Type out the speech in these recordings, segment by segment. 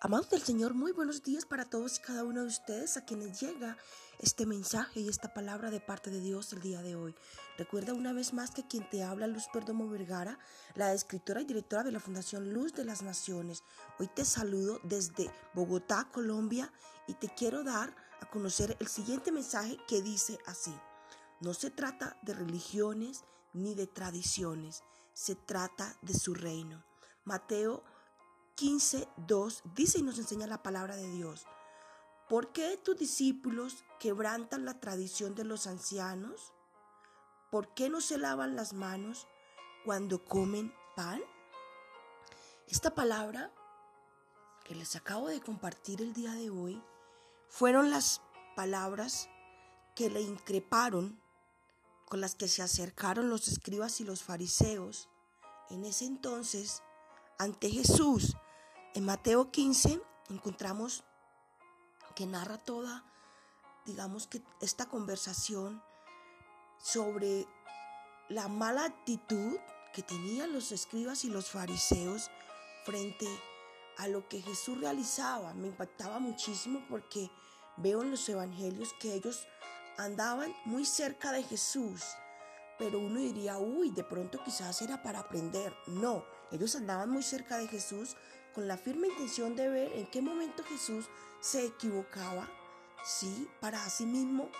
Amados del Señor, muy buenos días para todos y cada uno de ustedes a quienes llega este mensaje y esta palabra de parte de Dios el día de hoy. Recuerda una vez más que quien te habla, Luz Perdomo Vergara, la escritora y directora de la Fundación Luz de las Naciones. Hoy te saludo desde Bogotá, Colombia, y te quiero dar a conocer el siguiente mensaje que dice así. No se trata de religiones ni de tradiciones, se trata de su reino. Mateo 15, 2 dice y nos enseña la palabra de Dios. ¿Por qué tus discípulos quebrantan la tradición de los ancianos? ¿Por qué no se lavan las manos cuando comen pan? Esta palabra que les acabo de compartir el día de hoy fueron las palabras que le increparon, con las que se acercaron los escribas y los fariseos en ese entonces ante Jesús en Mateo 15 encontramos que narra toda, digamos que esta conversación sobre la mala actitud que tenían los escribas y los fariseos frente a lo que Jesús realizaba. Me impactaba muchísimo porque veo en los evangelios que ellos andaban muy cerca de Jesús, pero uno diría, uy, de pronto quizás era para aprender. No, ellos andaban muy cerca de Jesús con la firme intención de ver en qué momento Jesús se equivocaba, ¿sí? Para mismo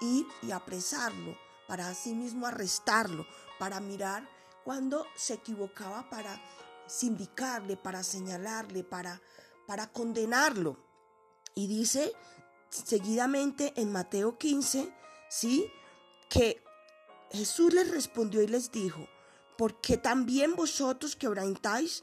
ir y apresarlo, para mismo arrestarlo, para mirar cuando se equivocaba, para sindicarle, para señalarle, para, para condenarlo. Y dice seguidamente en Mateo 15, ¿sí? Que Jesús les respondió y les dijo, ¿por qué también vosotros quebrantáis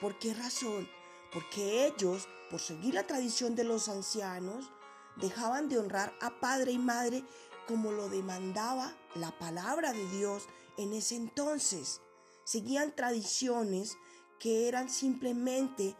¿Por qué razón? Porque ellos, por seguir la tradición de los ancianos, dejaban de honrar a padre y madre como lo demandaba la palabra de Dios en ese entonces. Seguían tradiciones que eran simplemente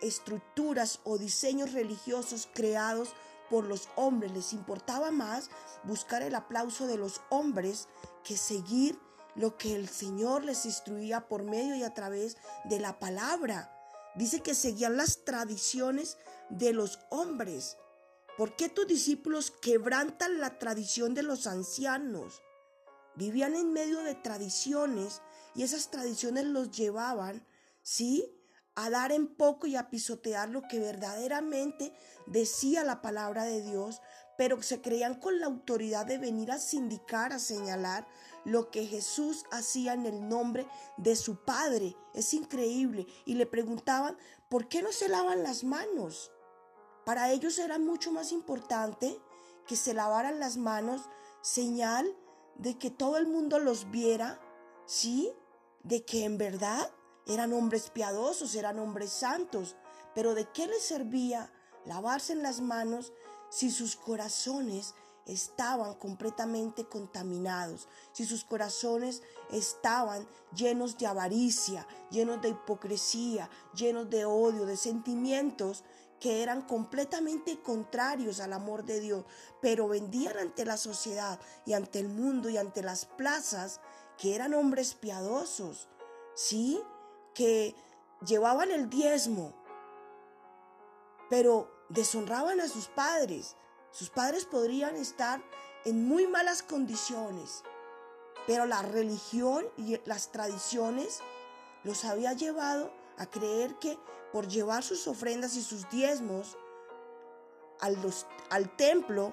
estructuras o diseños religiosos creados por los hombres. Les importaba más buscar el aplauso de los hombres que seguir lo que el Señor les instruía por medio y a través de la palabra. Dice que seguían las tradiciones de los hombres. ¿Por qué tus discípulos quebrantan la tradición de los ancianos? Vivían en medio de tradiciones y esas tradiciones los llevaban, ¿sí? A dar en poco y a pisotear lo que verdaderamente decía la palabra de Dios, pero se creían con la autoridad de venir a sindicar, a señalar lo que Jesús hacía en el nombre de su Padre. Es increíble. Y le preguntaban, ¿por qué no se lavan las manos? Para ellos era mucho más importante que se lavaran las manos, señal de que todo el mundo los viera, ¿sí? De que en verdad eran hombres piadosos, eran hombres santos. Pero ¿de qué les servía lavarse en las manos si sus corazones estaban completamente contaminados, si sus corazones estaban llenos de avaricia, llenos de hipocresía, llenos de odio, de sentimientos que eran completamente contrarios al amor de Dios, pero vendían ante la sociedad y ante el mundo y ante las plazas que eran hombres piadosos, ¿sí? Que llevaban el diezmo, pero deshonraban a sus padres, sus padres podrían estar en muy malas condiciones, pero la religión y las tradiciones los había llevado a creer que por llevar sus ofrendas y sus diezmos al, al templo,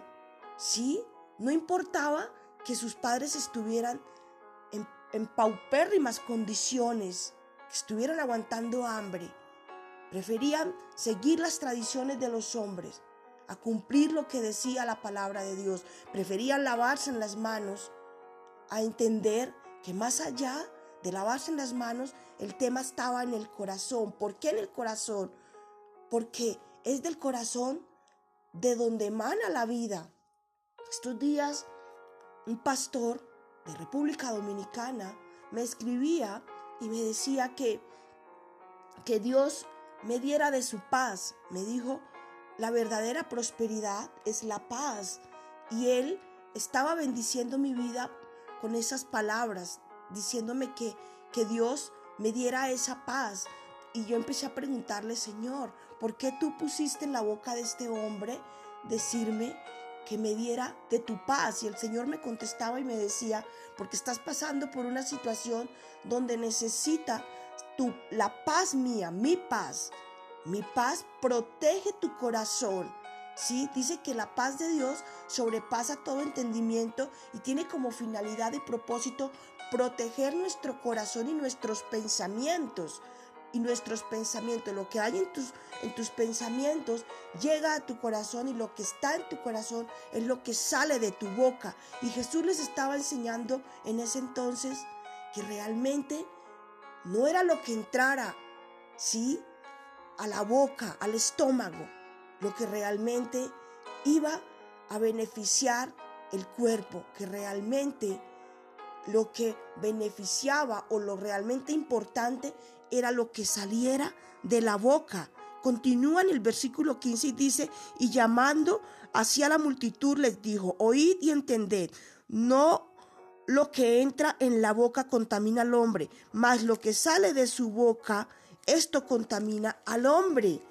sí, no importaba que sus padres estuvieran en, en paupérrimas condiciones, que estuvieran aguantando hambre. Preferían seguir las tradiciones de los hombres a cumplir lo que decía la palabra de Dios. Preferían lavarse en las manos a entender que más allá de lavarse en las manos, el tema estaba en el corazón. ¿Por qué en el corazón? porque es del corazón de donde emana la vida. Estos días, un pastor de República Dominicana me escribía y me decía que, que Dios me diera de su paz. Me dijo, la verdadera prosperidad es la paz. Y él estaba bendiciendo mi vida con esas palabras, diciéndome que, que Dios me diera esa paz. Y yo empecé a preguntarle, Señor, ¿por qué tú pusiste en la boca de este hombre decirme que me diera de tu paz? Y el Señor me contestaba y me decía, porque estás pasando por una situación donde necesita tu, la paz mía, mi paz. Mi paz protege tu corazón. ¿sí? Dice que la paz de Dios sobrepasa todo entendimiento y tiene como finalidad y propósito proteger nuestro corazón y nuestros pensamientos. Y nuestros pensamientos, lo que hay en tus, en tus pensamientos llega a tu corazón y lo que está en tu corazón es lo que sale de tu boca. Y Jesús les estaba enseñando en ese entonces que realmente no era lo que entrara, ¿sí? A la boca, al estómago, lo que realmente iba a beneficiar el cuerpo, que realmente lo que beneficiaba o lo realmente importante era lo que saliera de la boca. Continúa en el versículo 15 y dice, y llamando hacia la multitud les dijo, oíd y entended, no lo que entra en la boca contamina al hombre, mas lo que sale de su boca, esto contamina al hombre.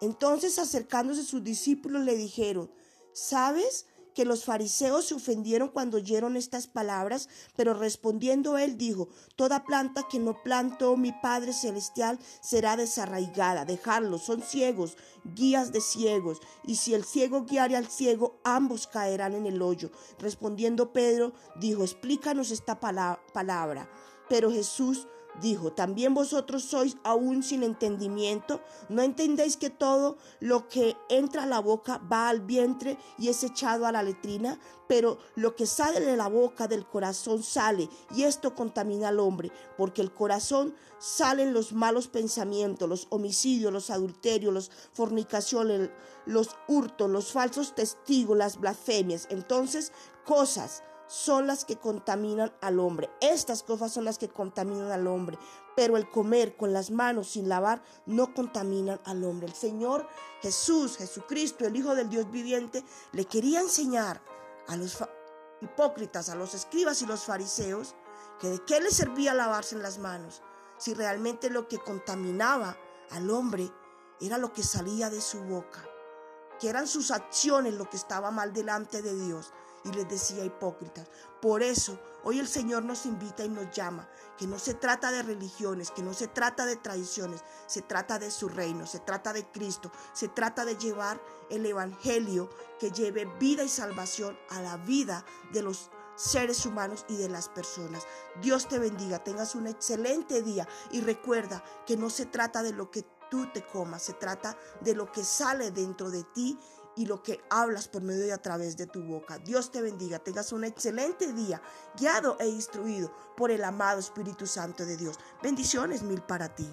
Entonces acercándose sus discípulos le dijeron, ¿sabes que los fariseos se ofendieron cuando oyeron estas palabras? Pero respondiendo él dijo, Toda planta que no plantó mi Padre Celestial será desarraigada. Dejarlos, son ciegos, guías de ciegos. Y si el ciego guiare al ciego, ambos caerán en el hoyo. Respondiendo Pedro, dijo, Explícanos esta palabra. Pero Jesús dijo, ¿también vosotros sois aún sin entendimiento? ¿No entendéis que todo lo que entra a la boca va al vientre y es echado a la letrina? Pero lo que sale de la boca del corazón sale y esto contamina al hombre, porque el corazón salen los malos pensamientos, los homicidios, los adulterios, las fornicaciones, los hurtos, los falsos testigos, las blasfemias. Entonces, cosas son las que contaminan al hombre. Estas cosas son las que contaminan al hombre. Pero el comer con las manos sin lavar no contaminan al hombre. El Señor Jesús, Jesucristo, el Hijo del Dios viviente, le quería enseñar a los hipócritas, a los escribas y los fariseos, que de qué les servía lavarse en las manos, si realmente lo que contaminaba al hombre era lo que salía de su boca, que eran sus acciones lo que estaba mal delante de Dios y les decía hipócritas. Por eso hoy el Señor nos invita y nos llama, que no se trata de religiones, que no se trata de tradiciones, se trata de su reino, se trata de Cristo, se trata de llevar el Evangelio que lleve vida y salvación a la vida de los seres humanos y de las personas. Dios te bendiga, tengas un excelente día y recuerda que no se trata de lo que tú te comas, se trata de lo que sale dentro de ti y lo que hablas por medio y a través de tu boca. Dios te bendiga, tengas un excelente día, guiado e instruido por el amado Espíritu Santo de Dios. Bendiciones mil para ti.